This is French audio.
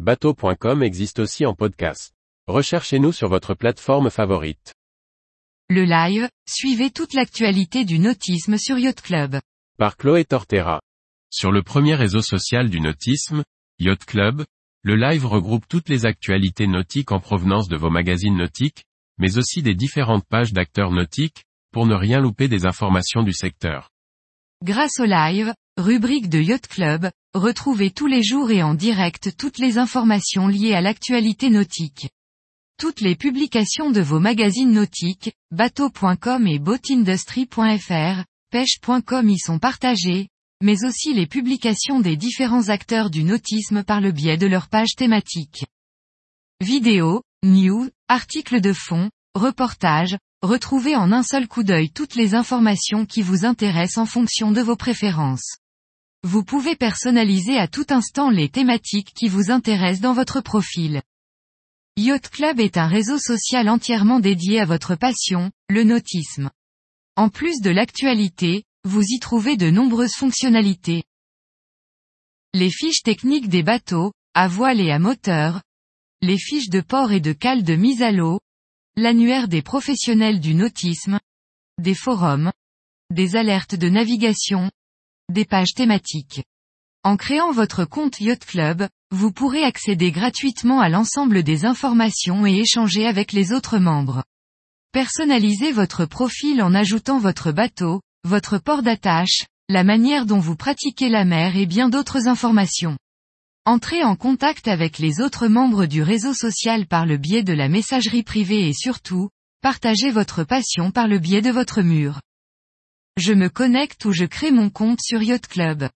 Bateau.com existe aussi en podcast. Recherchez-nous sur votre plateforme favorite. Le live, suivez toute l'actualité du nautisme sur Yacht Club. Par Chloé Tortera. Sur le premier réseau social du nautisme, Yacht Club, le live regroupe toutes les actualités nautiques en provenance de vos magazines nautiques, mais aussi des différentes pages d'acteurs nautiques, pour ne rien louper des informations du secteur. Grâce au live, rubrique de Yacht Club, retrouvez tous les jours et en direct toutes les informations liées à l'actualité nautique. Toutes les publications de vos magazines nautiques, bateau.com et boatindustry.fr, pêche.com y sont partagées, mais aussi les publications des différents acteurs du nautisme par le biais de leurs pages thématiques. Vidéos, news, articles de fond, reportages, retrouvez en un seul coup d'œil toutes les informations qui vous intéressent en fonction de vos préférences. Vous pouvez personnaliser à tout instant les thématiques qui vous intéressent dans votre profil. Yacht Club est un réseau social entièrement dédié à votre passion, le nautisme. En plus de l'actualité, vous y trouvez de nombreuses fonctionnalités. Les fiches techniques des bateaux, à voile et à moteur, les fiches de port et de cale de mise à l'eau, l'annuaire des professionnels du nautisme, des forums, des alertes de navigation, des pages thématiques. En créant votre compte Yacht Club, vous pourrez accéder gratuitement à l'ensemble des informations et échanger avec les autres membres. Personnalisez votre profil en ajoutant votre bateau, votre port d'attache, la manière dont vous pratiquez la mer et bien d'autres informations. Entrez en contact avec les autres membres du réseau social par le biais de la messagerie privée et surtout, partagez votre passion par le biais de votre mur. Je me connecte ou je crée mon compte sur Yacht Club.